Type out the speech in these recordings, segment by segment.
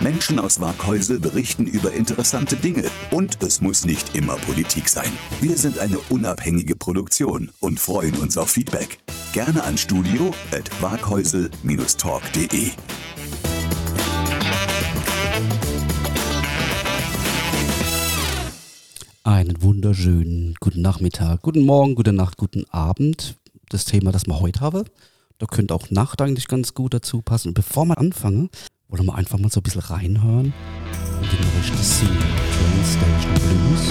Menschen aus Waghäusel berichten über interessante Dinge und es muss nicht immer Politik sein. Wir sind eine unabhängige Produktion und freuen uns auf Feedback. Gerne an studio at waghäusel-talk.de. Einen wunderschönen guten Nachmittag, guten Morgen, gute Nacht, guten Abend. Das Thema, das wir heute haben, da könnte auch Nacht eigentlich ganz gut dazu passen. Und bevor wir anfangen, wollen wir einfach mal so ein bisschen reinhören in die neueste Single Train Station Blues.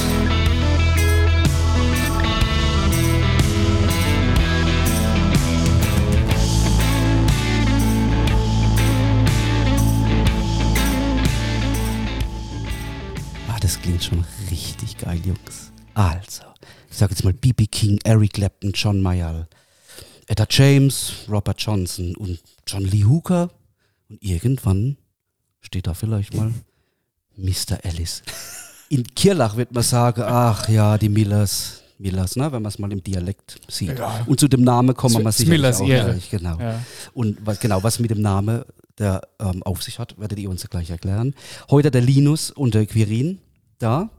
Ah, das klingt schon richtig geil, Jungs. Also, ich sag jetzt mal B.B. King, Eric Clapton, John Mayall, Etta James, Robert Johnson und John Lee Hooker. Und irgendwann steht da vielleicht mal Mr. Ellis. In Kirlach wird man sagen, ach ja, die Millers, Millers, ne, wenn man es mal im Dialekt sieht. Ja. Und zu dem Namen kommen wir sicher Millers auch Ehre. gleich, genau. Ja. Und was, genau, was mit dem Namen der ähm, auf sich hat, werdet ihr uns gleich erklären. Heute der Linus und der Quirin da.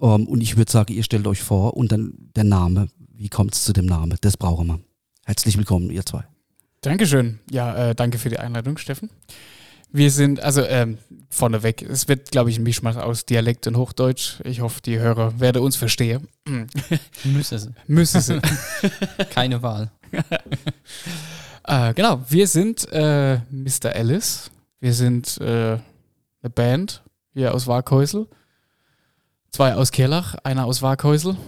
Ähm, und ich würde sagen, ihr stellt euch vor und dann der Name. Wie kommt es zu dem Namen? Das brauchen wir. Herzlich willkommen, ihr zwei. Dankeschön. Ja, äh, danke für die Einladung, Steffen. Wir sind, also ähm, vorneweg, es wird, glaube ich, ein Mischmasch aus Dialekt und Hochdeutsch. Ich hoffe, die Hörer werden uns verstehen. Müsse sie. Müssen sie. Keine Wahl. äh, genau, wir sind äh, Mr. Alice. Wir sind äh, eine Band hier aus Waghäusel. Zwei aus Kerlach, einer aus Waghäusel.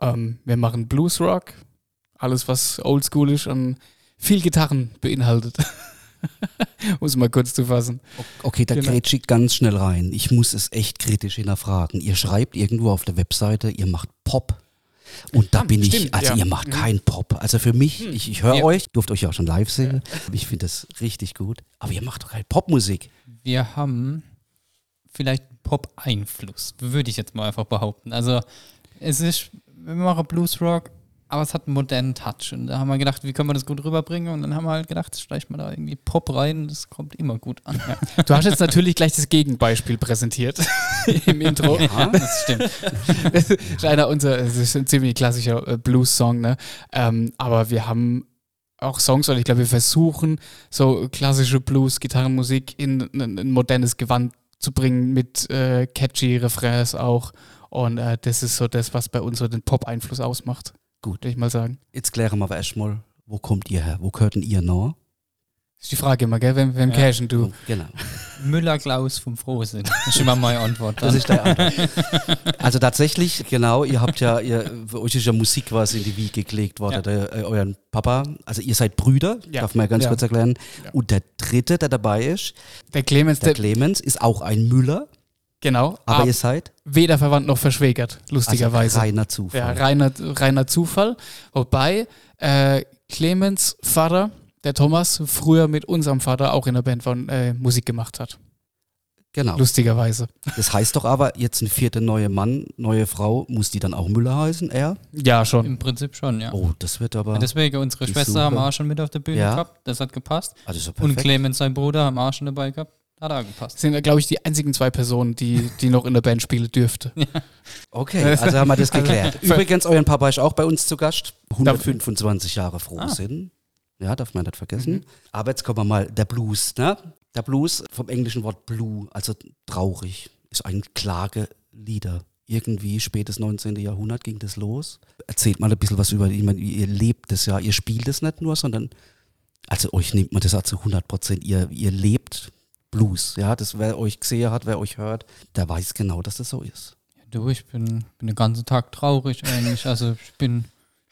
Ähm, wir machen Bluesrock. Alles, was oldschool ist und viel Gitarren beinhaltet. um es mal kurz zu fassen. Okay, da Genau. grätsch ich ganz schnell rein. Ich muss es echt kritisch hinterfragen. Ihr schreibt irgendwo auf der Webseite, ihr macht Pop. Und da Ah, bin ich, stimmt, also ja. ihr macht Mhm. kein Pop. Also für mich, ich, ich höre Ja. euch, durft euch ja auch schon live sehen. Ich finde das richtig gut. Aber ihr macht doch keine Popmusik. Wir haben vielleicht Pop-Einfluss, würde ich jetzt mal einfach behaupten. Also es ist, wir machen Bluesrock, aber es hat einen modernen Touch. Und da haben wir gedacht, wie können wir das gut rüberbringen? Und dann haben wir halt gedacht, vielleicht mal da irgendwie Pop rein, das kommt immer gut an. Ja, Du hast jetzt natürlich gleich das Gegenbeispiel präsentiert im Intro. Ja. das stimmt. Das ist einer unserer, das ist ein ziemlich klassischer äh, Blues-Song, ne? Ähm, aber wir haben auch Songs, oder ich glaube, wir versuchen, so klassische Blues-Gitarrenmusik in ein, ein modernes Gewand zu bringen mit äh, catchy Refrains auch. Und äh, das ist so das, was bei uns so den Pop-Einfluss ausmacht. Gut. Würde ich mal sagen. Jetzt klären wir aber erstmal, wo kommt ihr her? Wo gehört denn ihr noch? Das ist die Frage immer, gell? Wem, wem Ja. cashen du? Genau. Müller-Klaus vom Frohsinn. Das ist immer meine Antwort. Das Dann. ist der Antwort. Also tatsächlich, genau, ihr habt ja, ihr, für euch ist ja Musik quasi in die Wiege gelegt worden, Ja. der, äh, euren Papa. Also ihr seid Brüder, Ja. darf man ja ganz Ja. kurz erklären. Ja. Und der dritte, der dabei ist, Der Clemens, der der, Clemens, ist auch ein Müller, genau, aber aber ihr seid weder verwandt noch verschwägert, also lustigerweise. reiner Zufall. Ja, reiner, reiner Zufall. Wobei äh, Clemens Vater, der Thomas, früher mit unserem Vater auch in der Band von äh, Musik gemacht hat. Genau. Lustigerweise. Das heißt doch aber, jetzt ein vierter neue Mann, neue Frau, muss die dann auch Müller heißen, er? Ja, schon. Im Prinzip schon, ja. Oh, das wird aber. Deswegen, unsere Schwester Suche. haben wir auch schon mit auf der Bühne Ja. gehabt. Das hat gepasst. also so Und perfekt. Clemens, sein Bruder, haben wir auch schon dabei gehabt. Hat auch gepasst. Das sind, glaube ich, die einzigen zwei Personen, die, die noch in der Band spielen dürfte. Okay, also haben wir das geklärt. Also- Übrigens, euer Papa ist auch bei uns zu Gast. 125 Jahre froh Ah. sind. Ja, darf man nicht vergessen. Mhm. Aber jetzt kommen wir mal, der Blues, ne? Der Blues vom englischen Wort blue, also traurig, ist ein Klagelieder. Irgendwie spätes 19. Jahrhundert ging das los. Erzählt mal ein bisschen was über, ich meine, ihr lebt das ja, ihr spielt es nicht nur, sondern, also euch nimmt man das auch zu 100 Prozent, ihr, ihr lebt Blues, ja, das, wer euch gesehen hat, wer euch hört, der weiß genau, dass das so ist. Du, ich bin, bin den ganzen Tag traurig eigentlich. Also ich bin,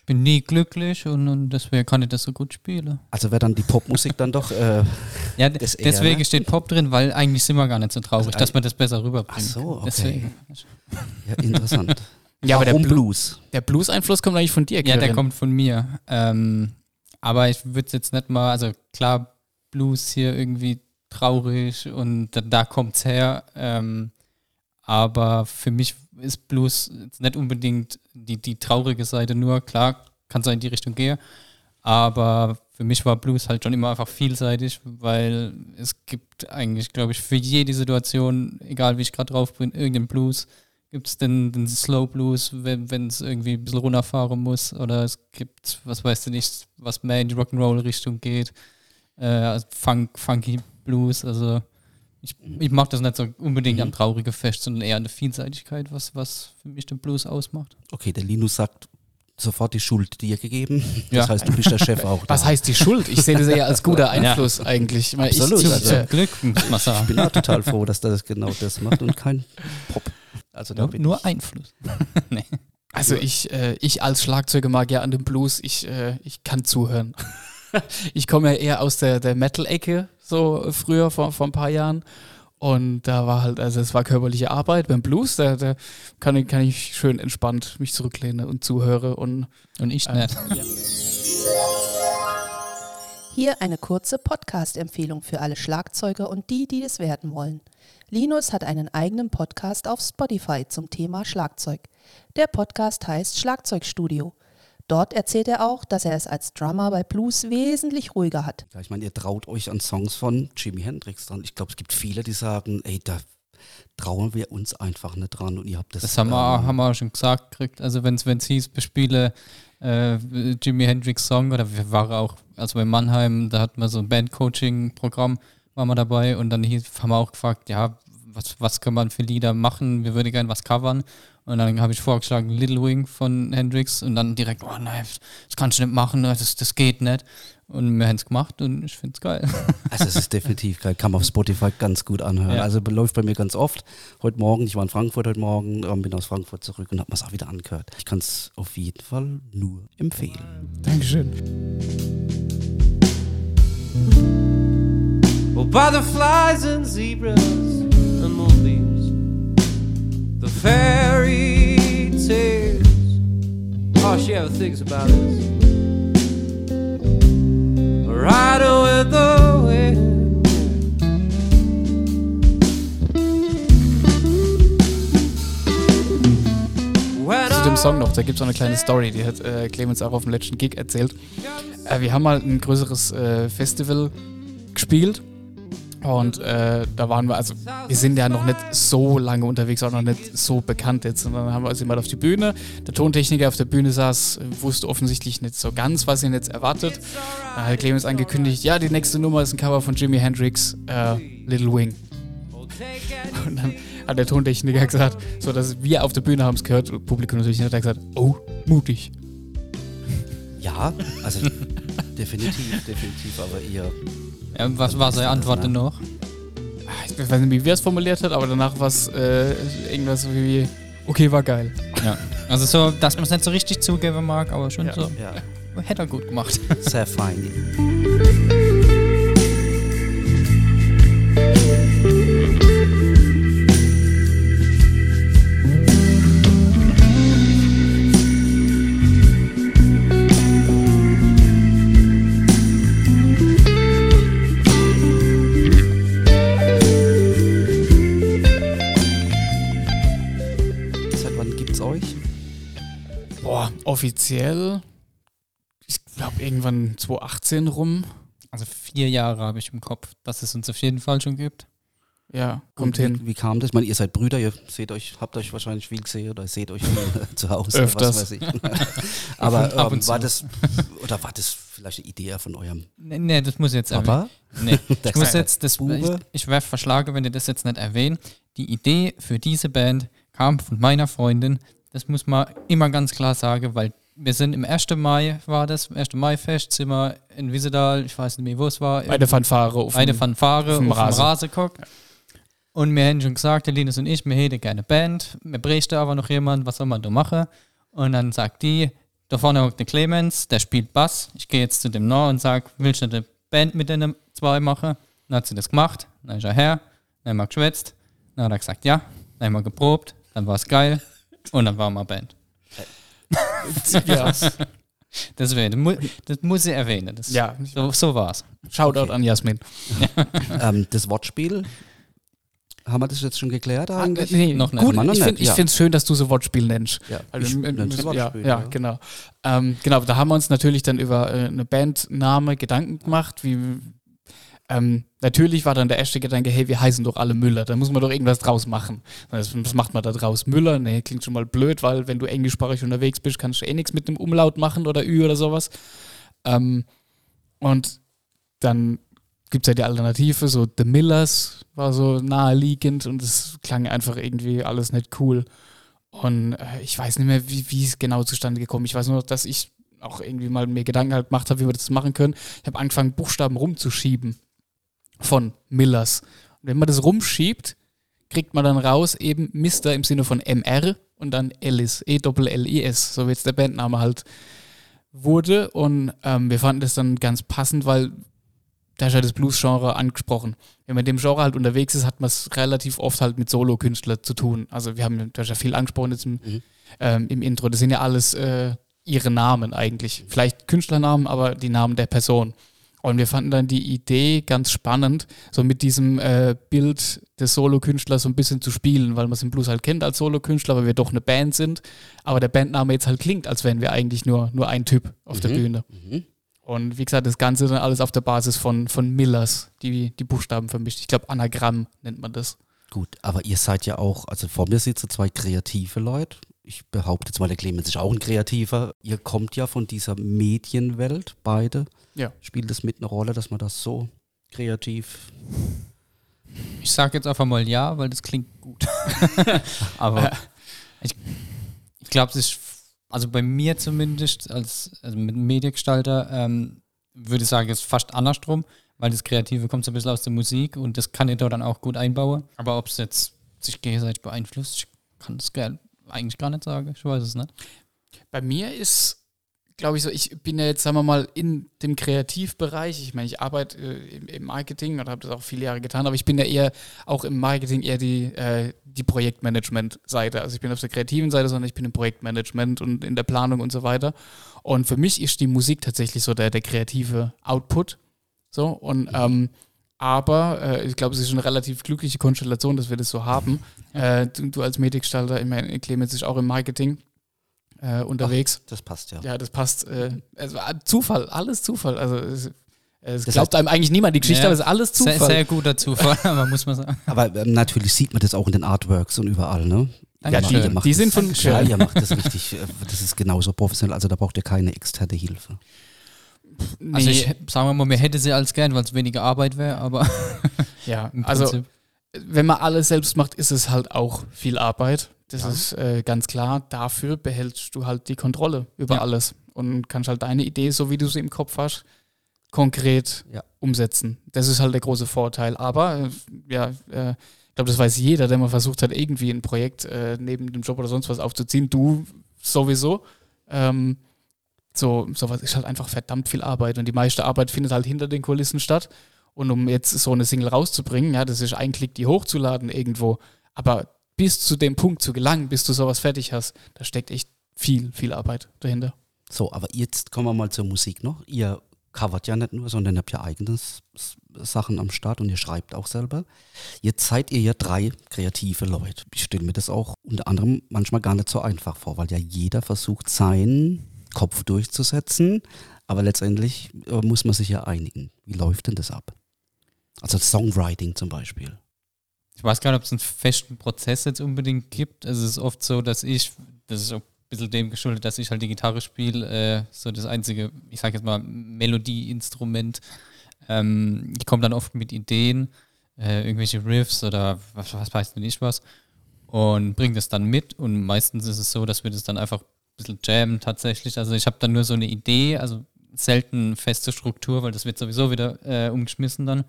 bin nie glücklich und, und deswegen kann ich das so gut spielen. Also wäre dann die Popmusik dann doch. Äh, Ja, Das eher, deswegen ne? steht Pop drin, weil eigentlich sind wir gar nicht so traurig, Also dass man das besser rüberbringt. Ach so, okay. Deswegen. ja, interessant. Ja, aber der, Warum Blu Blues? der Blues-Einfluss kommt eigentlich von dir, Ja, der Kevin. kommt von mir. Ähm, aber ich würde jetzt nicht mal, also klar, Blues hier irgendwie traurig und da, da kommt's her. Ähm, aber für mich ist Blues nicht unbedingt die, die traurige Seite nur. Klar, kann sein in die Richtung gehen. Aber für mich war Blues halt schon immer einfach vielseitig, weil es gibt eigentlich, glaube ich, für jede Situation, egal wie ich gerade drauf bin, irgendeinen Blues. Gibt es den, den Slow Blues, wenn es irgendwie ein bisschen runterfahren muss? Oder es gibt, was weißt du nicht, was mehr in die Rock'n'Roll-Richtung geht. Äh, also Funk, Funky Blues. Also ich, ich mag das nicht so unbedingt Mhm. am traurigen Fest, sondern eher an der Vielseitigkeit, was, was für mich den Blues ausmacht. Okay, der Linus sagt sofort die Schuld dir gegeben. Ja. Das heißt, du bist der Chef auch. Was da. heißt die Schuld? Ich sehe das eher als guter Einfluss eigentlich. Ich meine, Absolut, Ich, also- Glück, muss man Ich bin auch total froh, dass das genau das macht und kein Pop. Also da Nur, nur Einfluss. Also ich, äh, ich als Schlagzeuger mag ja an dem Blues, ich, äh, ich kann zuhören. ich komme ja eher aus der, der Metal-Ecke, so äh, früher, vor, vor ein paar Jahren. Und da war halt, also es war körperliche Arbeit. Beim Blues, da, da kann, ich, kann ich schön entspannt mich zurücklehnen und zuhöre. Und Und ich äh, nicht. ja. Hier eine kurze Podcast-Empfehlung für alle Schlagzeuger und die, die es werden wollen. Linus hat einen eigenen Podcast auf Spotify zum Thema Schlagzeug. Der Podcast heißt Schlagzeugstudio. Dort erzählt er auch, dass er es als Drummer bei Blues wesentlich ruhiger hat. Ja, ich meine, ihr traut euch an Songs von Jimi Hendrix dran. Ich glaube, es gibt viele, die sagen, ey, da trauen wir uns einfach nicht dran und ihr habt das. Das haben wir, ähm, haben wir auch schon gesagt gekriegt. Also wenn es hieß, bespiele äh, Jimi Hendrix Song oder wir waren auch, also bei Mannheim, da hatten wir so ein Band-Coaching-Programm, waren wir dabei und dann hieß, haben wir auch gefragt, ja, was, was kann man für Lieder machen? Wir würden gerne was covern. Und dann habe ich vorgeschlagen, Little Wing von Hendrix und dann direkt, oh nein, das kannst du nicht machen, das, das geht nicht. Und wir haben es gemacht und ich finde es geil. Also es ist definitiv geil, kann man auf Spotify ganz gut anhören. Ja. Also läuft bei mir ganz oft. Heute Morgen, ich war in Frankfurt heute Morgen, ähm, bin aus Frankfurt zurück und habe mir es auch wieder angehört. Ich kann es auf jeden Fall nur empfehlen. Dankeschön. Well, butterflies and zebras the fairy tales. All she ever thinks about is riding with the wind. Zu dem Song noch, da gibt es noch eine kleine Story, die hat äh, Clemens auch auf dem letzten Gig erzählt. Äh, wir haben mal ein größeres äh, Festival gespielt und äh, da waren wir, also wir sind ja noch nicht so lange unterwegs, auch noch nicht so bekannt jetzt. Und dann haben wir sind mal auf die Bühne. Der Tontechniker auf der Bühne saß, wusste offensichtlich nicht so ganz, was ihn jetzt erwartet. Dann hat Clemens angekündigt, ja, die nächste Nummer ist ein Cover von Jimi Hendrix, äh, Little Wing. Und dann hat der Tontechniker gesagt, so dass wir auf der Bühne haben es gehört, Publikum natürlich nicht, hat er gesagt, oh, mutig. Ja, also definitiv, definitiv, aber ihr. Ja, was war seine Antwort denn noch? Ah, Ich weiß nicht, wie wir es formuliert hat, aber danach war es äh, irgendwas wie, okay, war geil. Ja. Also so, dass man es nicht so richtig zugeben mag, aber schon Ja. so. Ja, Hätte er gut gemacht. sehr fein. Offiziell, ich glaube irgendwann 2018 rum. Also vier Jahre habe ich im Kopf, dass es uns auf jeden Fall schon gibt. Ja, kommt Und hin. Wie, wie kam das? Ich meine, ihr seid Brüder, ihr seht euch, habt euch wahrscheinlich viel gesehen oder seht euch viel zu Hause, Öfters. was weiß ich. Aber Ab und ähm, war das oder war das vielleicht eine Idee von eurem Nee, nee das muss ich jetzt erwähnen. Papa? Nee. Ich muss jetzt, das, ich, Bube? ich wäre verschlagen, wenn ihr das jetzt nicht erwähnt. Die Idee für diese Band kam von meiner Freundin. Das muss man immer ganz klar sagen, weil wir sind im 1. Mai, war das, im 1. Mai-Fest, sind wir in Wiesedal, ich weiß nicht mehr, wo es war. Bei der Fanfare. Auf dem- Fanfare auf auf dem Rasen. Rasen geguckt. Und wir haben schon gesagt, der Linus und ich, wir hätten gerne Band. Wir bräuchten aber noch jemand, was soll man da machen? Und dann sagt die, da vorne hockt der Clemens, der spielt Bass. Ich gehe jetzt zu dem Nor und sage, willst du eine Band mit den zwei machen? Dann hat sie das gemacht, dann ist er her, dann haben wir geschwätzt, dann hat er gesagt, ja, dann haben wir geprobt, dann war es geil und dann waren wir Band. ja. Deswegen, das mu- das muss ich erwähnen. Das, ja, So, so war's. Shoutout an Jasmin. ähm, das Wortspiel, haben wir das jetzt schon geklärt eigentlich? Ah, nee, noch nicht. Gut, noch ich finde ja. es schön, dass du so Wortspiel nennst. Ja, Also, ich äh, nenn's ja, Wortspiel, ja, ja. genau. Ähm, genau, da haben wir uns natürlich dann über äh, eine Bandname Gedanken gemacht, wie ähm, natürlich war dann der erste Gedanke, hey, wir heißen doch alle Müller, da muss man doch irgendwas draus machen. Was, macht man da draus? Müller? Nee, klingt schon mal blöd, weil wenn du englischsprachig unterwegs bist, kannst du eh nichts mit einem Umlaut machen oder Ü oder sowas. Ähm, und dann gibt es ja die Alternative, so The Millers war so naheliegend und es klang einfach irgendwie alles nicht cool. Und äh, ich weiß nicht mehr, wie, wie es genau zustande gekommen ist. Ich weiß nur, dass ich auch irgendwie mal mir Gedanken halt gemacht habe, wie wir das machen können. Ich habe angefangen, Buchstaben rumzuschieben von Millers. Und wenn man das rumschiebt, kriegt man dann raus eben Mister im Sinne von MR und dann Ellis, E-Doppel-L-I-S, so wie jetzt der Bandname halt wurde. Und ähm, wir fanden das dann ganz passend, weil da ist ja das Blues-Genre angesprochen. Wenn man in dem Genre halt unterwegs ist, hat man es relativ oft halt mit Solo-Künstlern zu tun. Also wir haben, hast ja viel angesprochen jetzt im, Mhm. ähm, im Intro. Das sind ja alles äh, ihre Namen eigentlich. Vielleicht Künstlernamen, aber die Namen der Person. Und wir fanden dann die Idee ganz spannend, so mit diesem äh, Bild des Solo-Künstlers so ein bisschen zu spielen, weil man es im Blues halt kennt als Solo-Künstler, weil wir doch eine Band sind. Aber der Bandname jetzt halt klingt, als wären wir eigentlich nur, nur ein Typ auf der Mhm. Bühne. Mhm. Und wie gesagt, das Ganze dann alles auf der Basis von, von Millers, die die Buchstaben vermischt. Ich glaube, Anagramm nennt man das. Gut, aber ihr seid ja auch, also vor mir sitzen zwei kreative Leute. Ich behaupte jetzt mal, der Clemens ist auch ein Kreativer. Ihr kommt ja von dieser Medienwelt, beide. Ja. Spielt es mit eine Rolle, dass man das so kreativ. Ich sage jetzt einfach mal ja, weil das klingt gut. Aber ich, ich glaube, es ist, also bei mir zumindest, als also mit Mediengestalter, ähm, würde ich sagen, es ist fast andersrum, weil das Kreative kommt so ein bisschen aus der Musik und das kann ich da dann auch gut einbauen. Aber ob es jetzt sich gegenseitig beeinflusst, ich kann das gar, eigentlich gar nicht sagen. Ich weiß es nicht. Bei mir ist, glaube ich, so, ich bin ja jetzt, sagen wir mal, in dem Kreativbereich. Ich meine, ich arbeite äh, im, im Marketing und habe das auch viele Jahre getan, aber ich bin ja eher auch im Marketing eher die, äh, die Projektmanagement-Seite. Also ich bin auf der kreativen Seite, sondern ich bin im Projektmanagement und in der Planung und so weiter. Und für mich ist die Musik tatsächlich so der, der kreative Output. So, und ähm, aber äh, ich glaube, es ist eine relativ glückliche Konstellation, dass wir das so haben. Äh, du, du als Mediengestalter, ich meine, Clemens ist auch im Marketing äh, unterwegs. Das passt ja. Ja, das passt. Äh, es war Zufall, alles Zufall. Also es, es Das glaubt einem eigentlich niemand die Geschichte, Ja, aber es ist alles Zufall. Sehr, sehr guter Zufall, aber muss man sagen. Aber ähm, natürlich sieht man das auch in den Artworks und überall, ne? Macht Die das- sind von Ja, schön. ihr macht das richtig, äh, das ist genauso professionell, also da braucht ihr keine externe Hilfe. Nee, Also ich, sagen wir mal, mir hätte sie als gern, weil es weniger Arbeit wäre, aber ja, also wenn man alles selbst macht, ist es halt auch viel Arbeit. Das Ja. ist äh, ganz klar. Dafür behältst du halt die Kontrolle über Ja. alles und kannst halt deine Idee, so wie du sie im Kopf hast, konkret Ja. umsetzen. Das ist halt der große Vorteil. Aber äh, ja, äh, ich glaube, das weiß jeder, der mal versucht hat, irgendwie ein Projekt äh, neben dem Job oder sonst was aufzuziehen. Du sowieso. Ähm, so, sowas ist halt einfach verdammt viel Arbeit und die meiste Arbeit findet halt hinter den Kulissen statt. Und um jetzt so eine Single rauszubringen, ja, das ist ein Klick, die hochzuladen irgendwo. Aber bis zu dem Punkt zu gelangen, bis du sowas fertig hast, da steckt echt viel, viel Arbeit dahinter. So, aber jetzt kommen wir mal zur Musik noch. Ihr covert ja nicht nur, sondern habt ja eigene Sachen am Start und ihr schreibt auch selber. Jetzt seid ihr ja drei kreative Leute. Ich stelle mir das auch unter anderem manchmal gar nicht so einfach vor, weil ja jeder versucht, seinen Kopf durchzusetzen, aber letztendlich äh, muss man sich ja einigen. Wie läuft denn das ab? Also Songwriting zum Beispiel. Ich weiß gar nicht, ob es einen festen Prozess jetzt unbedingt gibt. Also es ist oft so, dass ich, das ist auch ein bisschen dem geschuldet, dass ich halt die Gitarre spiele, äh, so das einzige, ich sage jetzt mal, Melodieinstrument. Ähm, ich komme dann oft mit Ideen, äh, irgendwelche Riffs oder was, was weiß nicht was und bringe das dann mit und meistens ist es so, dass wir das dann einfach ein bisschen jammen tatsächlich. Also ich habe dann nur so eine Idee, also selten feste Struktur, weil das wird sowieso wieder äh, umgeschmissen dann.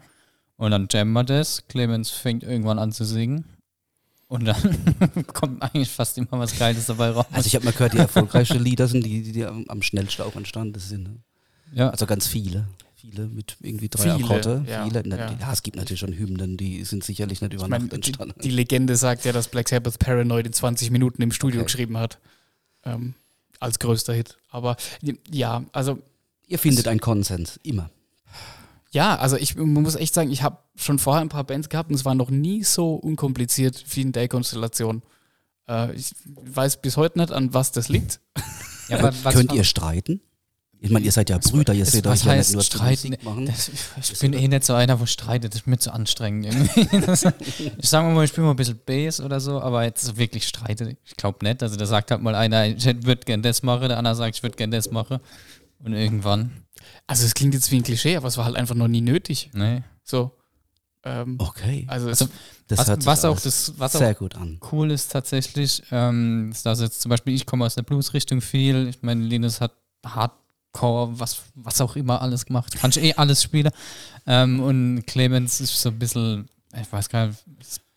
Und dann jammen wir das. Clemens fängt irgendwann an zu singen. Und dann kommt eigentlich fast immer was Geiles dabei raus. Also ich habe mal gehört, die erfolgreichsten Lieder sind die, die, die am, am schnellsten auch entstanden sind. ne? ja, Also ganz viele. Viele mit irgendwie drei Viele, Akkorde. ja, viele. Na, ja. ja, es gibt natürlich schon Hymnen, die sind sicherlich nicht über Ich meine, Nacht die, entstanden. die Legende sagt ja, dass Black Sabbath Paranoid in 20 Minuten im Studio Okay. geschrieben hat. Ähm, als größter Hit. Aber ja, also Ihr findet einen Konsens, immer. Ja, also ich man muss echt sagen, ich habe schon vorher ein paar Bands gehabt und es war noch nie so unkompliziert wie in der Konstellation. Äh, ich weiß bis heute nicht, an was das liegt. ja aber was Könnt ihr streiten? Ich meine, ihr seid ja Brüder, ihr seht euch ja nicht nur streiten? Machen. Das, ich bin eh nicht so einer, wo streitet. Das ist mir zu anstrengend irgendwie. Das, ich sage mal, ich spiele mal ein bisschen Bass oder so, aber jetzt so wirklich streitet, ich glaube nicht. Also da sagt halt mal einer, ich würde gern das machen, der andere sagt, ich würde gern das machen. Und irgendwann, Also es klingt jetzt wie ein Klischee, aber es war halt einfach noch nie nötig. ne. So. Ähm, Okay, Also, Also, das was, hört sich was auch das, was auch sehr gut an. cool ist tatsächlich, ähm, dass jetzt zum Beispiel ich komme aus der Blues-Richtung viel. Ich meine, Linus hat Hardcore, was, was auch immer alles gemacht. Kann ich eh alles spielen. Ähm, und Clemens ist so ein bisschen, ich weiß gar nicht,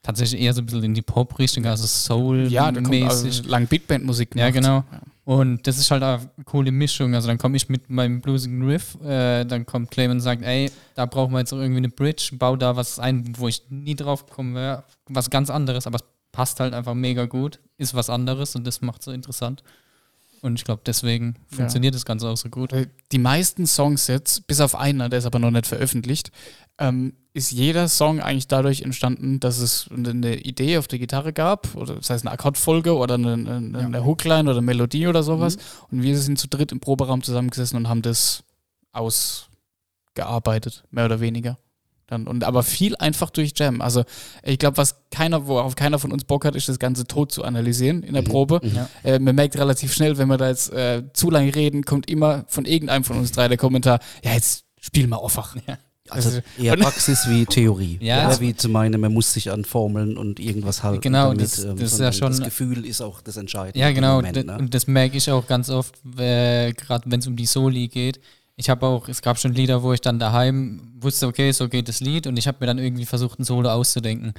tatsächlich eher so ein bisschen in die Pop-Richtung, also Soul-mäßig. ja, da kommt also lang Big Band Musik Ja, genau. Ja. Und das ist halt eine coole Mischung. Also dann komme ich mit meinem bluesigen Riff, äh, dann kommt Clemens und sagt, ey, da brauchen wir jetzt irgendwie eine Bridge, bau da was ein, wo ich nie drauf gekommen wäre. Was ganz anderes, aber es passt halt einfach mega gut, ist was anderes und das macht so interessant. Und ich glaube, deswegen funktioniert das Ganze auch so gut. Die meisten Songs jetzt, bis auf einer, der ist aber noch nicht veröffentlicht, ähm, ist jeder Song eigentlich dadurch entstanden, dass es eine Idee auf der Gitarre gab, oder das heißt eine Akkordfolge oder eine, eine, eine Hookline oder Melodie oder sowas. Und wir sind zu dritt im Proberaum zusammengesessen und haben das ausgearbeitet, mehr oder weniger. Dann, und aber viel einfach durch Jam. Also ich glaube, was keiner, worauf keiner von uns Bock hat, ist das Ganze tot zu analysieren in der Probe. Ja. Äh, man merkt relativ schnell, wenn wir da jetzt äh, zu lange reden, kommt immer von irgendeinem von uns drei der Kommentar, ja, jetzt spiel mal einfach. Also Also- eher Praxis wie Theorie. Ja. Ja, wie zu meinen, man muss sich an Formeln und irgendwas halten. Genau, damit, das- ähm, das ist ja schon- Das Gefühl ist auch das Entscheidende. Ja, genau. Moment, ne? Und das merke ich auch ganz oft, äh, gerade wenn es um die Soli geht. Ich habe auch, es gab schon Lieder, wo ich dann daheim wusste, okay, so geht das Lied und ich habe mir dann irgendwie versucht, ein Solo auszudenken.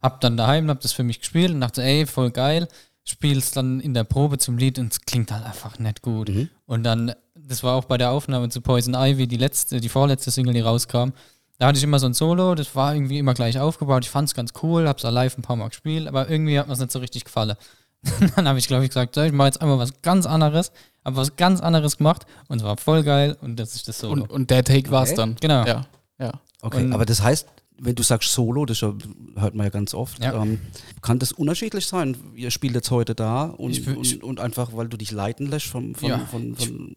Hab dann daheim, hab das für mich gespielt und dachte, ey, voll geil. Spiel's dann in der Probe zum Lied und es klingt halt einfach nicht gut. Mhm. Und dann, das war auch bei der Aufnahme zu Poison Ivy, die letzte, die vorletzte Single, die rauskam. Da hatte ich immer so ein Solo, das war irgendwie immer gleich aufgebaut. Ich fand es ganz cool, hab's auch live ein paar Mal gespielt, aber irgendwie hat mir es nicht so richtig gefallen. dann habe ich, glaube ich, gesagt, so, ich mache jetzt einmal was ganz anderes, habe was ganz anderes gemacht und es war voll geil und das ist das Solo. Und, und der Take war's Okay. dann. genau. Ja, ja. Okay, Und- aber das heißt, wenn du sagst Solo, das hört man ja ganz oft, Ja. ähm, kann das unterschiedlich sein? Ihr spielt jetzt heute da und, Ich und, und einfach, weil du dich leiten lässt von, von, Ja. von, von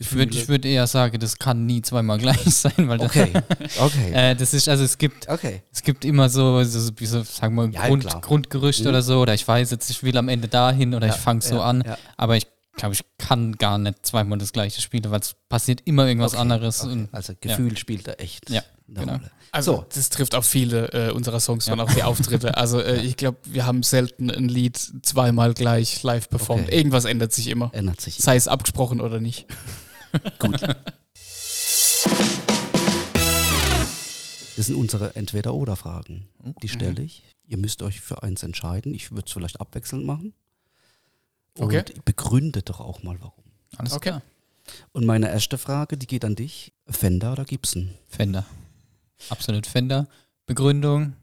außenrum Ich würde würd eher sagen, das kann nie zweimal gleich sein, weil das, Okay, okay, äh, das ist, also es gibt, okay. es gibt immer so, so, so sagen wir, Ja, Grund, klar. Grundgerücht Mhm. oder so, oder ich weiß jetzt, ich will am Ende dahin oder ich fange so ja, an, ja. aber ich glaube, ich kann gar nicht zweimal das gleiche spielen, weil es passiert immer irgendwas Okay, anderes. okay. Und, Also Gefühl spielt da echt Ja, eine genau. Rolle. Also So. das trifft auf viele äh, unserer Songs Ja. und auch die Auftritte. Also äh, ich glaube, wir haben selten ein Lied zweimal gleich live performt. Okay. Irgendwas ändert sich immer. Ändert sich. Sei es abgesprochen oder nicht. Gut. Das sind unsere Entweder-Oder-Fragen. Die stelle ich. Ihr müsst euch für eins entscheiden. Ich würde es vielleicht abwechselnd machen. Und Okay. begründet doch auch mal warum. alles Okay. klar. Und meine erste Frage, die geht an dich. Fender oder Gibson? Fender. Absolut Fender. Begründung,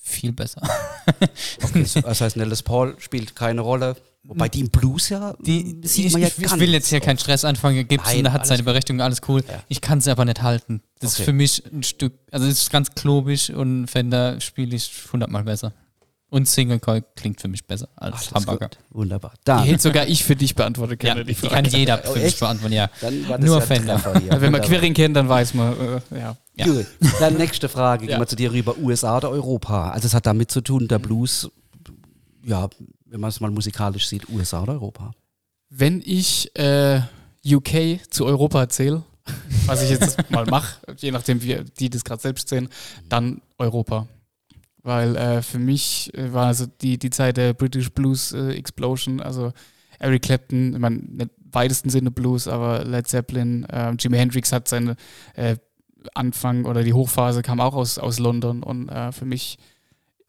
viel besser. Okay, so, das heißt, eine Les Paul spielt keine Rolle. Wobei die im Blues ja Die, sieht ich, man ja ich, ich will jetzt hier keinen. Stress anfangen. Gibson Nein, hat seine. Berechtigung, alles cool. Ja. Ich kann es aber nicht halten. Das Okay. ist für mich ein Stück, also es ist ganz klobig und Fender spiele ich hundertmal besser. Und Single Coil klingt für mich besser als Alles Hamburger. gut. Wunderbar. Die Dann, hätte sogar ich für dich beantworten Ja, können. die die kann Frage. jeder Oh, für mich echt? beantworten, ja. dann war Nur ja Fender. Treffer hier. Wenn man. Queering kennt, dann weiß man, äh, ja. Ja. Gut. Dann nächste Frage, Ja. gehen wir zu dir rüber, USA oder Europa? Also es hat damit zu tun, der Blues, ja, wenn man es mal musikalisch sieht, USA oder Europa? Wenn ich äh, UK zu Europa zähle, was ich jetzt mal mache, je nachdem, wie die das gerade selbst sehen, dann Europa. Weil äh, für mich äh, war also die, die Zeit der British Blues äh, Explosion, also Eric Clapton, ich meine, im weitesten Sinne Blues, aber Led Zeppelin, äh, Jimi Hendrix hat seine äh, Anfang oder die Hochphase kam auch aus, aus London und äh, für mich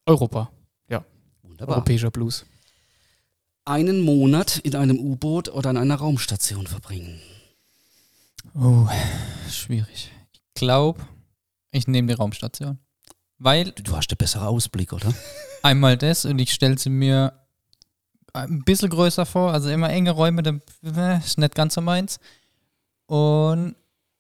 Europa. Wunderbar. Europäischer Blues. Einen Monat in einem U-Boot oder an einer Raumstation verbringen. Oh, schwierig. Ich glaube, ich nehme die Raumstation. Weil Du hast den besseren Ausblick, oder? einmal das und ich stelle sie mir ein bisschen größer vor, also immer enge Räume, da äh, ist nicht ganz so meins. Und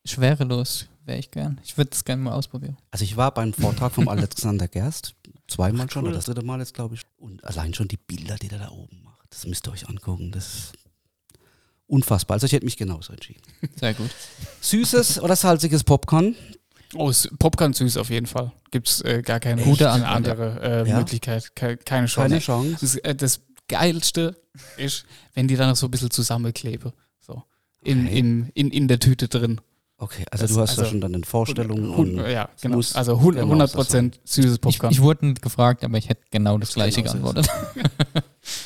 schwerelos wäre ich gern. Ich würde das gerne mal ausprobieren. Also ich war beim Vortrag vom Alexander Gerst, zweimal schon, Cool. oder das dritte Mal jetzt, glaube ich. Und allein schon die Bilder, die der da oben macht, das müsst ihr euch angucken. Das ist unfassbar. Also ich hätte mich genauso entschieden. Sehr gut. Süßes oder salziges Popcorn? Oh, Popcorn süß auf jeden Fall. Gibt es äh, gar keine Gute Antwort, andere äh, Ja? Möglichkeit. Ke keine Chance. Keine Chance. Das, äh, das Geilste ist, wenn die dann noch so ein bisschen zusammenkleben. So. In, Okay. in, in, in der Tüte drin. Okay, also Das- du hast da also- schon dann eine Vorstellung. Hun- und ja, genau. muss Also hun- genau 100 so Prozent süßes Ich, Popcorn. ich wurde nicht gefragt, aber ich hätte genau das gleiche Genau geantwortet.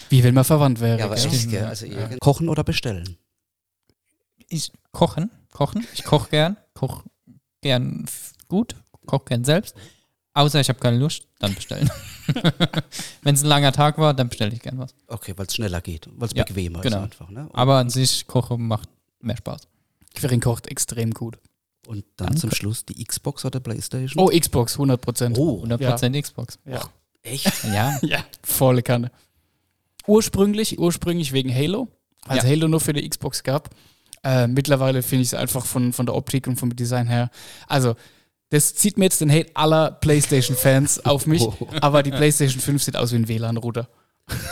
Wie wenn man verwandt wäre. Ja, aber gell? echt, gell? Also irgend- Kochen oder bestellen? Ich kochen, kochen. Ich koche gern, koche gern gut, koche gern selbst. Außer ich habe keine Lust, dann bestellen. Wenn es ein langer Tag war, dann bestelle ich gern was. Okay, weil es schneller geht, weil es Ja, bequemer genau. ist einfach. Ne? Aber an sich koche macht mehr Spaß. Quirin kocht extrem gut. und dann Danke. zum Schluss die Xbox oder Playstation? Oh, Xbox, 100 Prozent. Oh, 100% Xbox. Ja. echt? Ja, ja, volle Kanne. Ursprünglich, ursprünglich wegen Halo. Als Ja. Halo nur für die Xbox gab. Äh, mittlerweile finde ich es einfach von, von der Optik und vom Design her. Also, das zieht mir jetzt den Hate aller PlayStation-Fans auf mich. Oh. Aber die PlayStation 5 sieht aus wie ein WLAN-Router.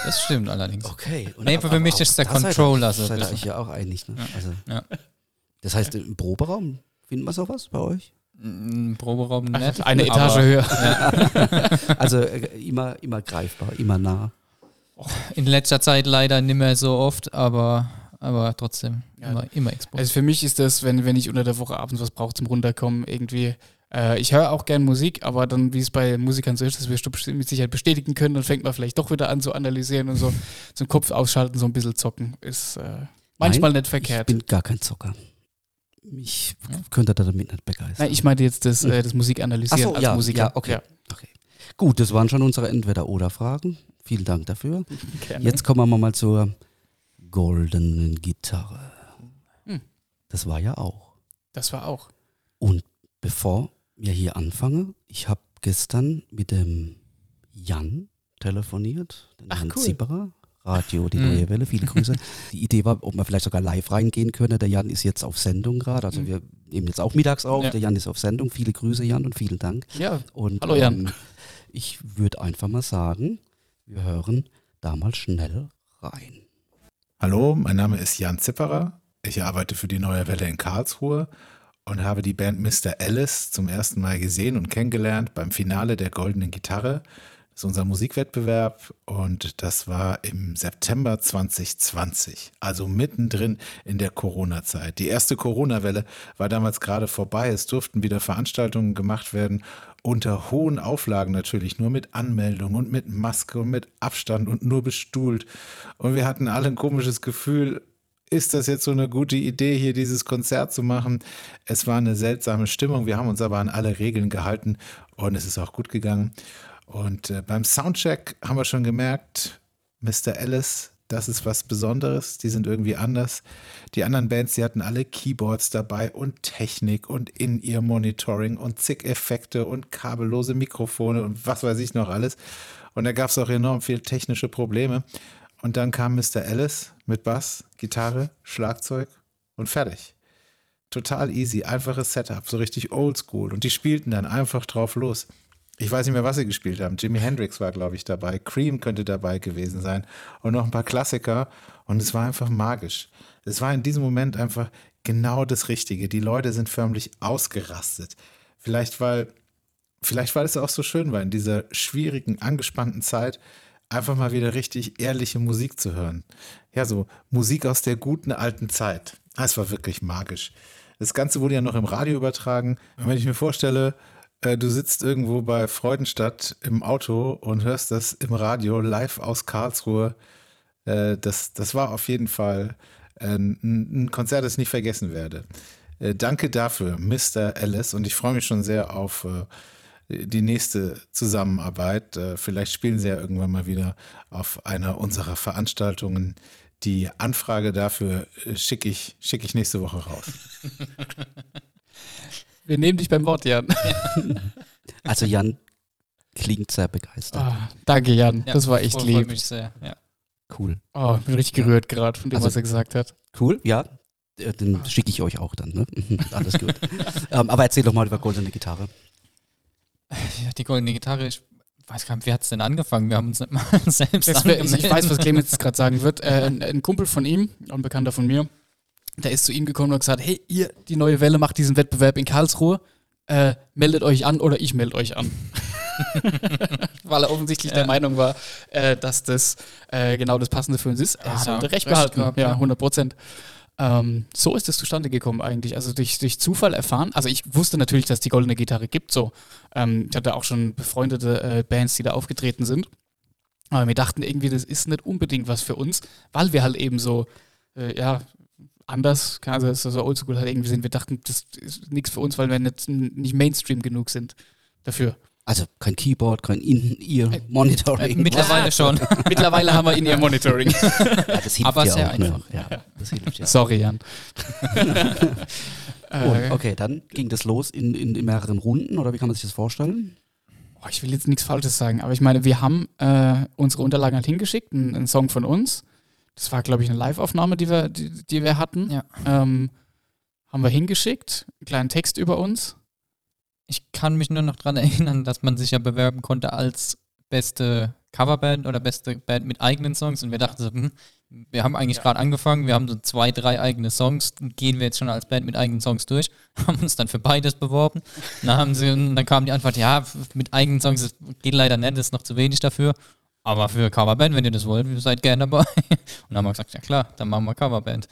das stimmt allerdings. Okay. Und Nee, aber- für mich ist der ihr- Controller so Seid euch ja auch einig, ne? Also, Ja. Das heißt, im Proberaum finden wir sowas bei euch? Ein Proberaum nicht. Eine Etage höher. Also äh, immer, immer greifbar, immer nah. In letzter Zeit leider nicht mehr so oft, aber, aber trotzdem Ja. immer, immer Xbox. Also für mich ist das, wenn, wenn ich unter der Woche abends was brauche zum Runterkommen, irgendwie. Äh, ich höre auch gern Musik, aber dann, wie es bei Musikern so ist, dass wir mit Sicherheit bestätigen können, dann fängt man vielleicht doch wieder an zu analysieren und so zum Kopf ausschalten, so ein bisschen zocken. Ist äh, manchmal nicht Ich verkehrt. bin gar kein Zocker. Ich könnte da damit nicht begeistern. Nein, ich meinte jetzt das, äh, das Musikanalysieren so, als ja, Musiker. ja, okay. okay. Gut, das waren schon unsere Entweder-Oder-Fragen. Vielen Dank dafür. gerne. Jetzt kommen wir mal zur goldenen Gitarre. Hm. Das war ja auch. Das war auch. Und bevor wir hier anfangen, ich habe gestern mit dem Jan telefoniert, den Ach, Jan cool. Zipperer, Radio, die Mhm. neue Welle, viele Grüße. Die Idee war, ob man vielleicht sogar live reingehen könnte. Der Jan ist jetzt auf Sendung gerade, also Mhm. wir nehmen jetzt auch mittags auf. Ja. Der Jan ist auf Sendung. Viele Grüße, Jan, und vielen Dank. Ja, Und, Hallo, Jan. Ähm, ich würde einfach mal sagen, wir hören da mal schnell rein. Hallo, mein Name ist Jan Zipperer. Ich arbeite für die Neue Welle in Karlsruhe und habe die Band Mr. Alice zum ersten Mal gesehen und kennengelernt beim Finale der Goldenen Gitarre. Das ist unser Musikwettbewerb und das war im September 2020, also mittendrin in der Corona-Zeit. Die erste Corona-Welle war damals gerade vorbei. Es durften wieder Veranstaltungen gemacht werden, unter hohen Auflagen natürlich, nur mit Anmeldung und mit Maske und mit Abstand und nur bestuhlt. Und wir hatten alle ein komisches Gefühl, ist das jetzt so eine gute Idee, hier dieses Konzert zu machen? Es war eine seltsame Stimmung. Wir haben uns aber an alle Regeln gehalten und es ist auch gut gegangen. Und äh, beim Soundcheck haben wir schon gemerkt, Mr. Alice, das ist was Besonderes. Die sind irgendwie anders. Die anderen Bands, die hatten alle Keyboards dabei und Technik und in ihr Monitoring und zig Effekte und kabellose Mikrofone und was weiß ich noch alles. Und da gab es auch enorm viel technische Probleme. Und dann kam Mr. Alice mit Bass, Gitarre, Schlagzeug und fertig. Total easy, einfaches Setup, so richtig oldschool. Und die spielten dann einfach drauf los. Ich weiß nicht mehr, was sie gespielt haben. Jimi Hendrix war, glaube ich, dabei. Cream könnte dabei gewesen sein. Und noch ein paar Klassiker. Und es war einfach magisch. Es war in diesem Moment einfach genau das Richtige. Die Leute sind förmlich ausgerastet. Vielleicht, weil, vielleicht, weil es auch so schön war, in dieser schwierigen, angespannten Zeit einfach mal wieder richtig ehrliche Musik zu hören. Ja, so Musik aus der guten alten Zeit. Es war wirklich magisch. Das Ganze wurde ja noch im Radio übertragen. Und wenn ich mir vorstelle, äh, du sitzt irgendwo bei Freudenstadt im Auto und hörst das im Radio live aus Karlsruhe, äh, das, das war auf jeden Fall äh, ein, ein Konzert, das ich nicht vergessen werde. Äh, danke dafür, Mr. Alice. Und ich freue mich schon sehr auf die nächste Zusammenarbeit. Vielleicht spielen sie ja irgendwann mal wieder auf einer unserer Veranstaltungen. Die Anfrage dafür schicke ich, schicke ich nächste Woche raus. Wir nehmen dich beim Wort, Jan. Also Jan klingt sehr begeistert. Ah, danke, Jan. Ja, das war echt freut lieb. mich sehr. Ja. Cool. Oh, ich bin richtig gerührt gerade von dem, Also- was er gesagt hat. Cool, ja. Äh, Den schicke ich euch auch dann, ne? Alles gut. ähm, aber erzähl doch mal über goldene Gitarre. Ja, die goldene Gitarre, ich weiß gar nicht, wie hat es denn angefangen? Wir haben uns nicht mal selbst Das wär, ich, weiß, was Clemens jetzt gerade sagen wird. Äh, ein, ein Kumpel von ihm, ein Bekannter von mir, der ist zu ihm gekommen und hat gesagt, hey, ihr, die neue Welle macht diesen Wettbewerb in Karlsruhe. Äh, meldet euch an oder ich melde euch an. Weil er offensichtlich der Ja. Meinung war, äh, dass das äh, genau das Passende für uns ist. Er sollte da recht recht behalten. gehabt, ja, ja. 100 Prozent. Ähm, so ist es zustande gekommen eigentlich. Also durch, durch Zufall erfahren. Also ich wusste natürlich, dass es die goldene Gitarre gibt. So, ähm, ich hatte auch schon befreundete äh, Bands, die da aufgetreten sind. Aber wir dachten irgendwie, das ist nicht unbedingt was für uns, weil wir halt eben so, äh, ja, anders, also das ist so oldschool halt irgendwie sind. Wir dachten, das ist nichts für uns, weil wir nicht, nicht Mainstream genug sind dafür. Also kein Keyboard, kein In-Ear-Monitoring. Äh, mittlerweile schon. Mittlerweile haben wir in ihr Monitoring. ja, das hilft Aber ja sehr ne? einfach. Ja, das hilft ja. Sorry, Jan. Und, äh, okay, dann ging das los in, in, in mehreren Runden, oder wie kann man sich das vorstellen? Ich will jetzt nichts Falsches sagen, aber ich meine, wir haben äh, unsere Unterlagen halt hingeschickt, einen, einen Song von uns. Das war, glaube ich, eine Live-Aufnahme, die wir, die, die wir hatten. Ja. Ähm, haben wir hingeschickt, einen kleinen Text über uns. Ich kann mich nur noch daran erinnern, dass man sich ja bewerben konnte als beste Coverband oder beste Band mit eigenen Songs. Und wir dachten so, hm, wir haben eigentlich gerade angefangen, wir haben so zwei, drei eigene Songs, gehen wir jetzt schon als Band mit eigenen Songs durch, haben uns dann für beides beworben. Dann, haben sie, und dann kam die Antwort, ja, mit eigenen Songs geht leider nicht, das ist noch zu wenig dafür. Aber für Coverband, wenn ihr das wollt, seid gerne dabei. Und dann haben wir gesagt, ja klar, dann machen wir Coverband.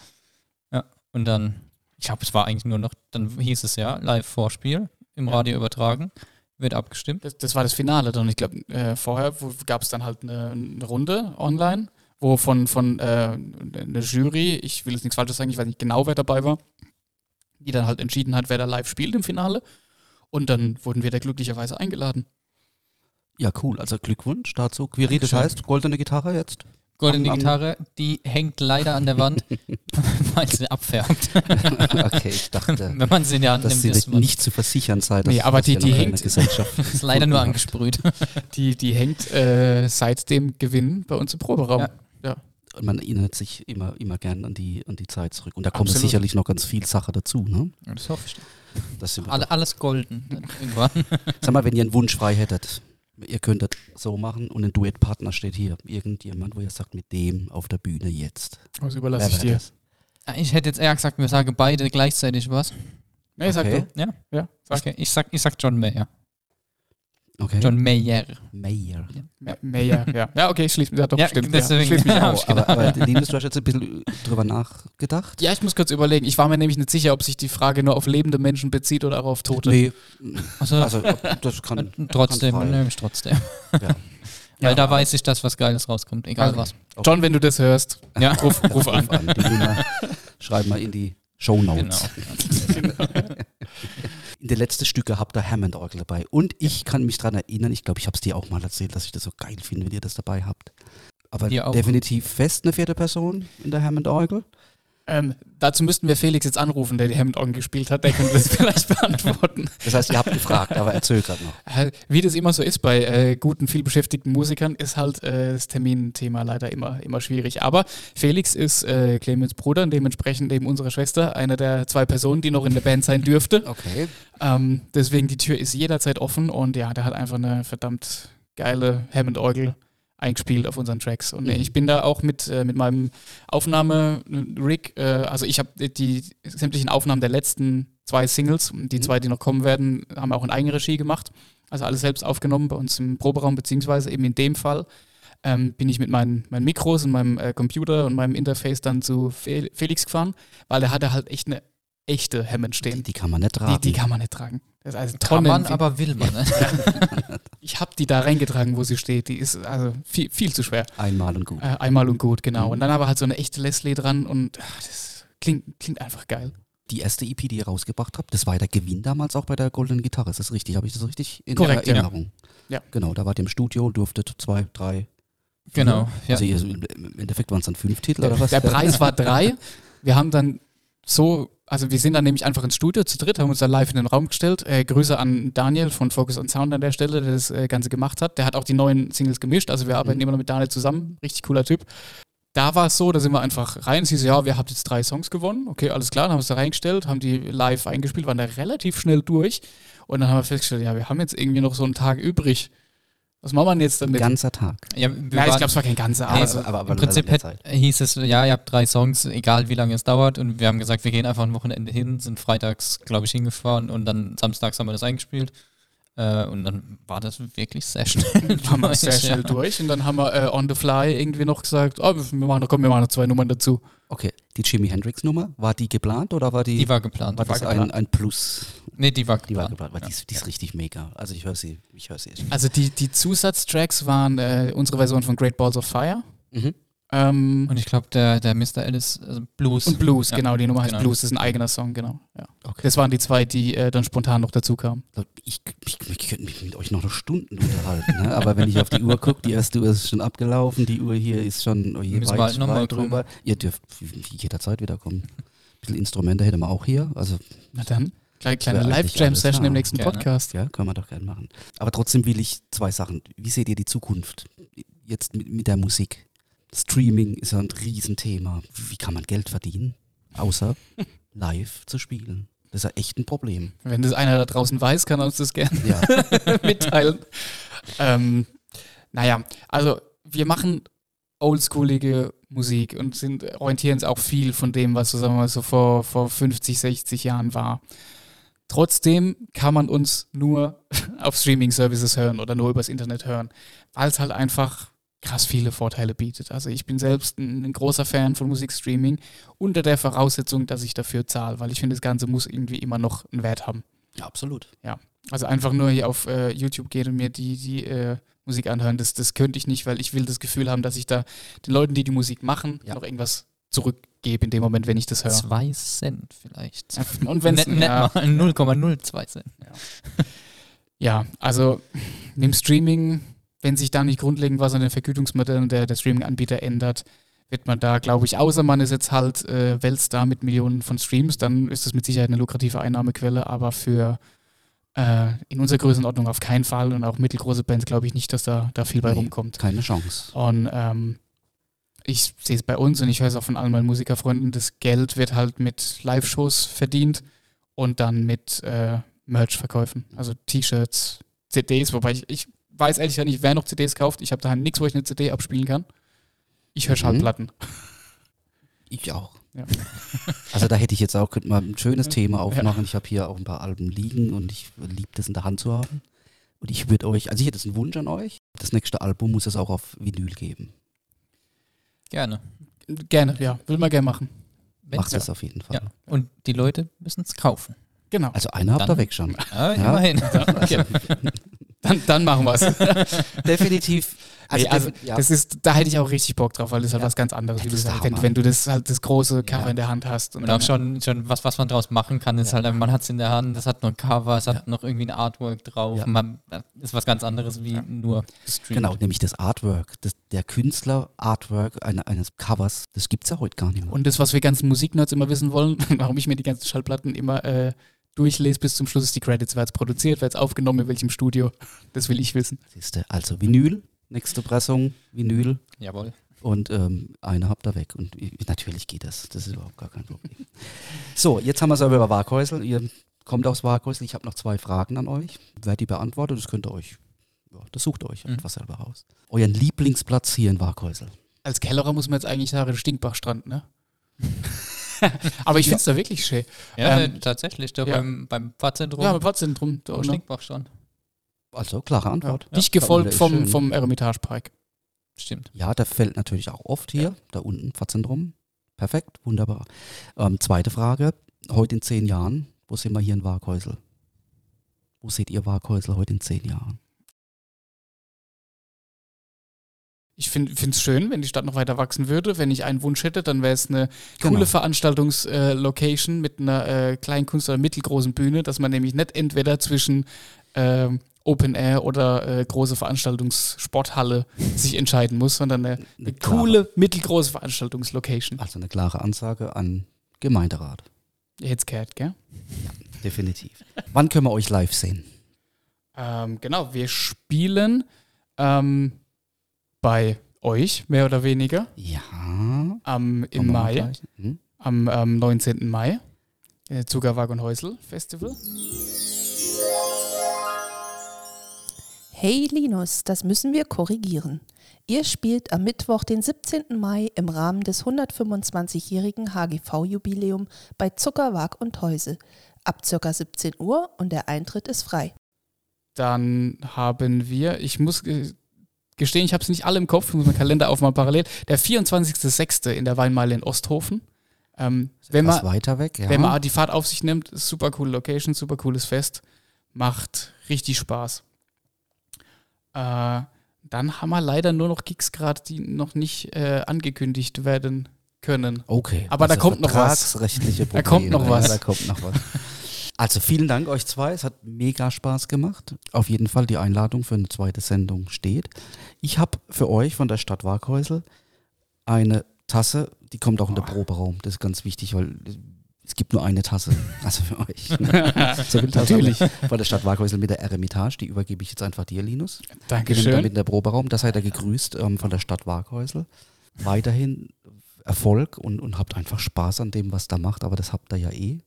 Ja, und dann, ich glaube, es war eigentlich nur noch, dann hieß es ja, Live-Vorspiel im Ja. Radio übertragen, wird abgestimmt. Das, das war das Finale dann. Ich glaube, äh, vorher gab es dann halt eine, eine Runde online, wo von, von äh, eine Jury, ich will jetzt nichts Falsches sagen, ich weiß nicht genau, wer dabei war, die dann halt entschieden hat, wer da live spielt im Finale. Und dann wurden wir da glücklicherweise eingeladen. Ja, cool. Also Glückwunsch dazu. Quiri, das heißt, goldene Gitarre jetzt? Goldene Am- am- Gitarre, die hängt leider an der Wand, weil sie abfärbt. okay, ich dachte, Wenn man sie in die Hand dass nimmt, sie ist man nicht zu versichern sei. dass Nee, aber die- ja die hängt- Gesellschaft. ist leider nur angesprüht. Die, die hängt äh, seit dem Gewinn bei uns im Proberaum. Ja. Und man erinnert sich immer, immer gern an die, an die Zeit zurück. Und da kommt Absolut. sicherlich noch ganz viel Sache dazu. Ne? Das hoffe ich. Das Alle, alles golden. Sag mal, wenn ihr einen Wunsch frei hättet, ihr könntet so machen und ein Duettpartner steht hier. Irgendjemand, wo ihr sagt, mit dem auf der Bühne jetzt. Das Wer überlasse ich dir. das? Ich hätte jetzt eher gesagt, wir sagen beide gleichzeitig was. Nee, sag Okay. du. Ja? Ja, sag. Okay, ich sag, ich sag John Mayer. Okay. John Mayer. Mayer. Me- Meyer, ja. Ja, okay, schließ mich. Ja, doch, Ja, stimmt. deswegen- ja, schließ mich Ja, aus. Oh, aber, aber Linus, du hast jetzt ein bisschen drüber nachgedacht? Ja, ich muss kurz überlegen. Ich war mir nämlich nicht sicher, ob sich die Frage nur auf lebende Menschen bezieht oder auch auf Tote. Nee, Also, also das kann. trotzdem, kann frei. nehme ich trotzdem. Ja. Weil Ja. da weiß ich, dass was Geiles rauskommt, egal Also, was. John, wenn du das hörst, Ja, ruf, ruf an. Die schreiben wir in die Show Notes. genau. In den letzten Stücke habt ihr Hammond-Orgel dabei. Und ich kann mich daran erinnern, ich glaube, ich habe es dir auch mal erzählt, dass ich das so geil finde, wenn ihr das dabei habt. Aber definitiv fest eine vierte Person in der Hammond-Orgel. Ähm, dazu müssten wir Felix jetzt anrufen, der die Hammond-Orgel gespielt hat. Der könnte das vielleicht beantworten. Das heißt, ihr habt gefragt, aber er zögert noch. Äh, Wie das immer so ist bei äh, guten, vielbeschäftigten Musikern, ist halt äh, das Terminthema leider immer, immer schwierig. Aber Felix ist äh, Clemens Bruder und dementsprechend eben unsere Schwester, eine der zwei Personen, die noch in der Band sein dürfte. Okay. Ähm, deswegen die Tür ist jederzeit offen und ja, der hat einfach eine verdammt geile Hammond-Orgel eingespielt auf unseren Tracks. Und Mhm. ich bin da auch mit, äh, mit meinem Aufnahme-Rig, äh, also ich habe die sämtlichen Aufnahmen der letzten zwei Singles, die Mhm. zwei, die noch kommen werden, haben wir auch in Eigenregie gemacht. Also alles selbst aufgenommen bei uns im Proberaum, beziehungsweise eben in dem Fall ähm, bin ich mit meinen, meinen Mikros und meinem äh, Computer und meinem Interface dann zu Fel Felix gefahren, weil er hatte halt echt eine echte Hammond Die, stehen. die kann man nicht Die, tragen. die kann man nicht tragen. Das ist also Kann man, aber will man. Ne? ich habe die da reingetragen, wo sie steht. Die ist also viel, viel zu schwer. Einmal und gut. Äh, einmal und gut, genau. Mhm. Und dann aber halt so eine echte Leslie dran und ach, das klingt, klingt einfach geil. Die erste EP, die ihr rausgebracht habt, das war der Gewinn damals auch bei der Goldenen Gitarre. Ist das richtig? Habe ich das richtig in Korrekt, ja. Erinnerung? Ja. Genau, da wart ihr im Studio, durftet zwei, drei. Genau. Ja. Also ihr, im Endeffekt waren es dann fünf Titel oder was? Der Preis war drei. Wir haben dann so, also wir sind dann nämlich einfach ins Studio zu dritt, haben uns da live in den Raum gestellt. Äh, Grüße an Daniel von Focus on Sound an der Stelle, der das äh, Ganze gemacht hat. Der hat auch die neuen Singles gemischt, also wir arbeiten immer noch mit Daniel zusammen. Richtig cooler Typ. Da war es so, da sind wir einfach rein. Sie so, ja, wir habt jetzt drei Songs gewonnen. Okay, alles klar, dann haben wir es da reingestellt, haben die live eingespielt, waren da relativ schnell durch. Und dann haben wir festgestellt, ja, wir haben jetzt irgendwie noch so einen Tag übrig. Was machen wir denn jetzt Ein damit? ganzer Tag. Ja, wir ja, ich glaube, es war kein ganzer, aber Nee, so, aber, aber Im Prinzip hätt, hieß es, ja, ihr habt drei Songs, egal wie lange es dauert. Und wir haben gesagt, wir gehen einfach ein Wochenende hin, sind freitags, glaube ich, hingefahren und dann samstags haben wir das eingespielt. Äh, und dann war das wirklich sehr schnell. haben wir sehr durch, schnell ja. durch. Und dann haben wir äh, on the fly irgendwie noch gesagt, oh, wir machen, komm, wir machen noch zwei Nummern dazu. Okay, die Jimi Hendrix Nummer, war die geplant oder war die, Die war geplant. war das war ein, geplant. ein Plus? nee, die war Die war geplant. geplant, weil die, ist, die ist richtig mega. Also ich höre sie, ich höre sie. echt. Also die, die Zusatztracks waren äh, unsere Version von Great Balls of Fire. Mhm. Ähm, Und ich glaube, der, der Mr. Alice also Blues. und Blues, Ja, genau, die Nummer heißt genau. Blues, das ist ein eigener Song, genau. Ja. Okay. Das waren die zwei, die äh, dann spontan noch dazu kamen. Ich, ich, ich könnte mich mit euch noch Stunden unterhalten, ne? aber wenn ich auf die Uhr gucke, die erste Uhr ist schon abgelaufen, die Uhr hier ist schon oh je, Müssen weit, weit drüber. Ihr dürft jederzeit wiederkommen. Ein bisschen Instrumente hätten wir auch hier, also Na dann, kleine, kleine Live-Jam-Session im nächsten Gerne. Podcast. ja, können wir doch gerne machen. Aber trotzdem will ich zwei Sachen. Wie seht ihr die Zukunft jetzt mit, mit der Musik? Streaming ist ja ein Riesenthema. Wie kann man Geld verdienen, außer live zu spielen? Das ist ja echt ein Problem. Wenn das einer da draußen weiß, kann er uns das gerne Ja, mitteilen. ähm, naja, also wir machen oldschoolige Musik und sind, orientieren uns auch viel von dem, was so, sagen wir mal, so vor, vor 50, 60 Jahren war. Trotzdem kann man uns nur auf Streaming-Services hören oder nur übers Internet hören, weil es halt einfach krass viele Vorteile bietet. Also ich bin selbst ein, ein großer Fan von Musikstreaming unter der Voraussetzung, dass ich dafür zahle, weil ich finde, das Ganze muss irgendwie immer noch einen Wert haben. ja absolut. Also einfach nur hier auf äh, YouTube gehen und mir die, die äh, Musik anhören, das, das könnte ich nicht, weil ich will das Gefühl haben, dass ich da den Leuten, die die Musik machen, Ja. noch irgendwas zurückgebe in dem Moment, wenn ich das höre. Zwei Cent vielleicht. Und wenn es ja, mal 0,02 Cent. ja, also mit dem Streaming, wenn sich da nicht grundlegend was an den Vergütungsmodellen der, der Streaming-Anbieter ändert, wird man da, glaube ich, außer man ist jetzt halt äh, Weltstar mit Millionen von Streams, dann ist das mit Sicherheit eine lukrative Einnahmequelle, aber für äh, in unserer Größenordnung auf keinen Fall und auch mittelgroße Bands glaube ich nicht, dass da, da viel bei Nee. rumkommt. Keine Chance. Und ähm, ich sehe es bei uns und ich höre es auch von all meinen Musikerfreunden, das Geld wird halt mit Live-Shows verdient und dann mit äh, Merch-Verkäufen. Also T-Shirts, CDs, wobei ich, ich weiß ehrlich gesagt nicht, wer noch CDs kauft. Ich habe daheim nichts, wo ich eine CD abspielen kann. Ich höre Mhm. Schallplatten. Ich auch. Ja. Also da hätte ich jetzt auch könnte mal ein schönes Thema aufmachen. Ich habe hier auch ein paar Alben liegen und ich liebe das in der Hand zu haben. Und ich würde euch, also ich hätte einen Wunsch an euch. Das nächste Album muss es auch auf Vinyl geben. Gerne. Gerne, ja. Will man gerne machen. Wenn- Macht es auf jeden Fall. Ja. Und die Leute müssen es kaufen. Genau. Also einer habt ihr weg schon. Ja, Ja. immerhin. Also, Dann, dann machen wir es. definitiv. Also, Nee, also ja. das ist, da hätte ich auch richtig Bock drauf, weil das ist halt Ja. was ganz anderes, Ja, wie du sagst. Wenn, wenn du das halt das große Cover Ja. in der Hand hast. Und auch schon, schon was, was man draus machen kann, ist halt, man hat es in der Hand, das hat noch ein Cover, es hat noch irgendwie ein Artwork drauf. Ja. Man, das ist was ganz anderes wie nur gestreamt. Genau, nämlich das Artwork. Das, der Künstler-Artwork eine, eines Covers, das gibt es ja heute gar nicht mehr. Und das, was wir ganzen Musiknerds immer wissen wollen, warum ich mir die ganzen Schallplatten immer äh, durchlese bis zum Schluss, ist die Credits. Wer es produziert, wer es aufgenommen, in welchem Studio. Das will ich wissen. Siehste, also Vinyl, nächste Pressung, Vinyl. Jawohl. Und ähm, eine habt ihr weg. Und natürlich geht das. Das ist überhaupt gar kein Problem. So, jetzt haben wir es aber über Waghäusel. Ihr kommt aus Waghäusel. Ich habe noch zwei Fragen an euch. Wer die beantwortet, das könnt ihr euch, ja, das sucht ihr euch Mhm. etwas selber raus. Euren Lieblingsplatz hier in Waghäusel. Als Kellerer muss man jetzt eigentlich sagen, Stinkbachstrand, ne? Aber ich finde es da wirklich schön. Ja, Ähm, äh, tatsächlich, da ja. beim, beim Pfadzentrum, Ja, mit Pfadzentrum. Da am unten. Stinkbach schon. Also, klare Antwort. Ja, gefolgt ist vom, schön. vom Eremitage Park. Stimmt. Ja, der fällt natürlich auch oft hier, da unten, Pfatzentrum. Perfekt, wunderbar. Ähm, zweite Frage, heute in zehn Jahren, wo sind wir hier in Waghäusel? Wo seht ihr Waghäusel heute in zehn Jahren? Ich finde es schön, wenn die Stadt noch weiter wachsen würde. Wenn ich einen Wunsch hätte, dann wäre es eine Genau. coole Veranstaltungslocation mit einer äh, kleinen Kunst- oder mittelgroßen Bühne, dass man nämlich nicht entweder zwischen ähm, Open Air oder äh, große Veranstaltungssporthalle sich entscheiden muss, sondern eine, eine klare- coole, mittelgroße Veranstaltungslocation. Also eine klare Ansage an Gemeinderat. Jetzt gehört, gell? Definitiv. Wann können wir euch live sehen? Ähm, genau, wir spielen ähm, bei euch, mehr oder weniger, Ja. am, im Mai. Hm? am ähm, 19. Mai, äh, Zuckerwag und Häusl Festival. Hey Linus, das müssen wir korrigieren. Ihr spielt am Mittwoch, den 17. Mai im Rahmen des 125-jährigen HGV-Jubiläum bei Zuckerwag und Häusel. Ab ca. 17 Uhr und der Eintritt ist frei. Dann haben wir, ich muss äh, gestehen, ich habe es nicht alle im Kopf, ich muss meinen Kalender aufmachen parallel, der 24.06. in der Weinmeile in Osthofen. Ähm, wenn, Was man, weiter weg, ja. wenn man die Fahrt auf sich nimmt, ist super coole Location, super cooles Fest, macht richtig Spaß. Äh, dann haben wir leider nur noch Gigs gerade, die noch nicht äh, angekündigt werden können. Okay. Aber da kommt noch was. vertragsrechtliche Da kommt noch was. Ja, da kommt noch was. Also vielen Dank euch zwei. Es hat mega Spaß gemacht. Auf jeden Fall die Einladung für eine zweite Sendung steht. Ich habe für euch von der Stadt Waghäusel eine Tasse, die kommt auch in der Proberaum. Das ist ganz wichtig, weil es gibt nur eine Tasse. Also für euch. so Natürlich. Von der Stadt Waghäusel mit der Eremitage. Die übergebe ich jetzt einfach dir, Linus. Dankeschön. damit in der Proberaum. Da seid ihr gegrüßt ähm, von der Stadt Waghäusel. Weiterhin Erfolg und, und habt einfach Spaß an dem, was da macht. Aber das habt ihr ja eh.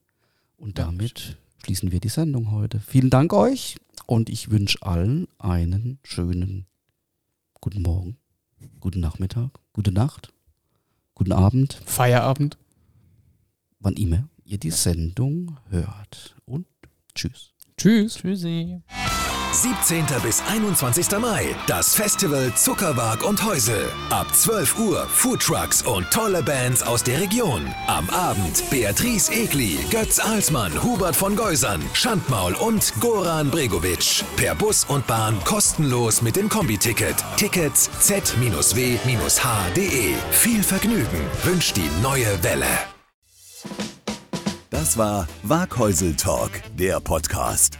Und damit schließen wir die Sendung heute. Vielen Dank euch und ich wünsche allen einen schönen guten Morgen, guten Nachmittag, gute Nacht, guten Abend, Feierabend. wann immer ihr die Sendung hört. Und tschüss. Tschüss. Tschüssi. 17. bis 21. Mai. Das Festival Zuckerwag und Häusel. Ab 12 Uhr Foodtrucks und tolle Bands aus der Region. Am Abend Beatrice Egli, Götz Alsmann, Hubert von Geusern, Schandmaul und Goran Bregovic. Per Bus und Bahn kostenlos mit dem Kombi-Ticket. Tickets z-w-h.de. Viel Vergnügen wünscht die neue Welle. Das war Waghäusel Talk, der Podcast.